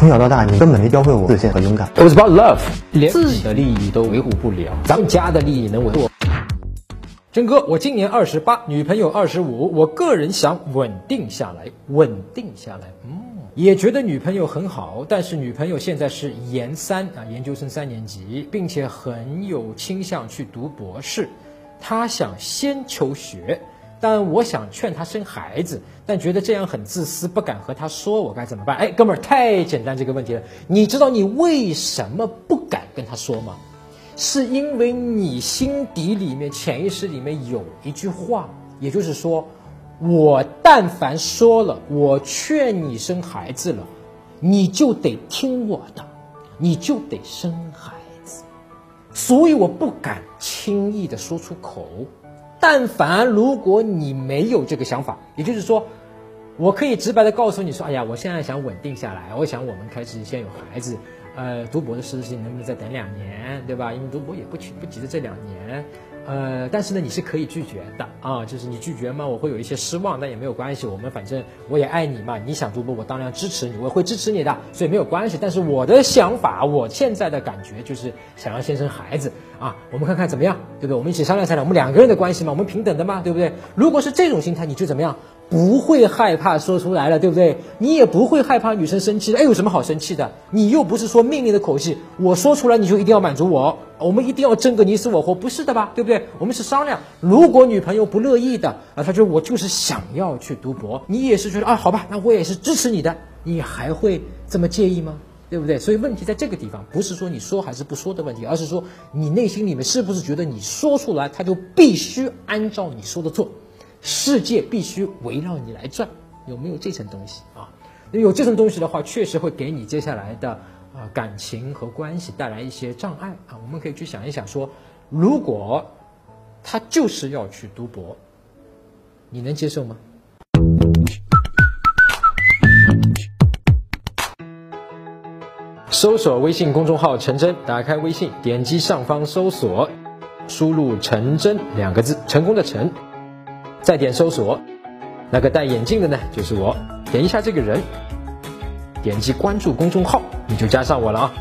从小到大，你根本没教会我自信和勇敢。It was about love，连自己的利益都维护不了，咱们家的利益能维护？真哥，我今年二十八，女朋友二十五，我个人想稳定下来，稳定下来，嗯，也觉得女朋友很好，但是女朋友现在是研三啊，研究生三年级，并且很有倾向去读博士，她想先求学，但我想劝她生孩子，但觉得这样很自私，不敢和她说，我该怎么办？哎，哥们儿，太简单这个问题了，你知道你为什么不敢跟她说吗？是因为你心底里面、潜意识里面有一句话，也就是说，我但凡说了，我劝你生孩子了，你就得听我的，你就得生孩子，所以我不敢轻易的说出口。但凡如果你没有这个想法，也就是说，我可以直白的告诉你说，哎呀，我现在想稳定下来，我想我们开始先有孩子，呃，读博的事情能不能再等两年，对吧？因为读博也不急不急着这两年，呃，但是呢，你是可以拒绝的啊，就是你拒绝嘛，我会有一些失望，但也没有关系，我们反正我也爱你嘛，你想读博，我当然支持你，我会支持你的，所以没有关系。但是我的想法，我现在的感觉就是想要先生孩子啊，我们看看怎么样，对不对？我们一起商量商量，我们两个人的关系嘛，我们平等的嘛，对不对？如果是这种心态，你就怎么样？不会害怕说出来了，对不对？你也不会害怕女生生气的，哎，有什么好生气的？你又不是说命令的口气，我说出来你就一定要满足我，我们一定要争个你死我活，不是的吧？对不对？我们是商量，如果女朋友不乐意的啊，她说我就是想要去读博，你也是觉得啊，好吧，那我也是支持你的，你还会这么介意吗？对不对？所以问题在这个地方，不是说你说还是不说的问题，而是说你内心里面是不是觉得你说出来，他就必须按照你说的做。世界必须围绕你来转，有没有这层东西啊？有这层东西的话，确实会给你接下来的啊感情和关系带来一些障碍啊。我们可以去想一想说，如果他就是要去读博，你能接受吗？搜索微信公众号“陈真”，打开微信，点击上方搜索，输入“陈真”两个字，成功的陈。再点搜索，那个戴眼镜的呢，就是我。点一下这个人，点击关注公众号，你就加上我了啊。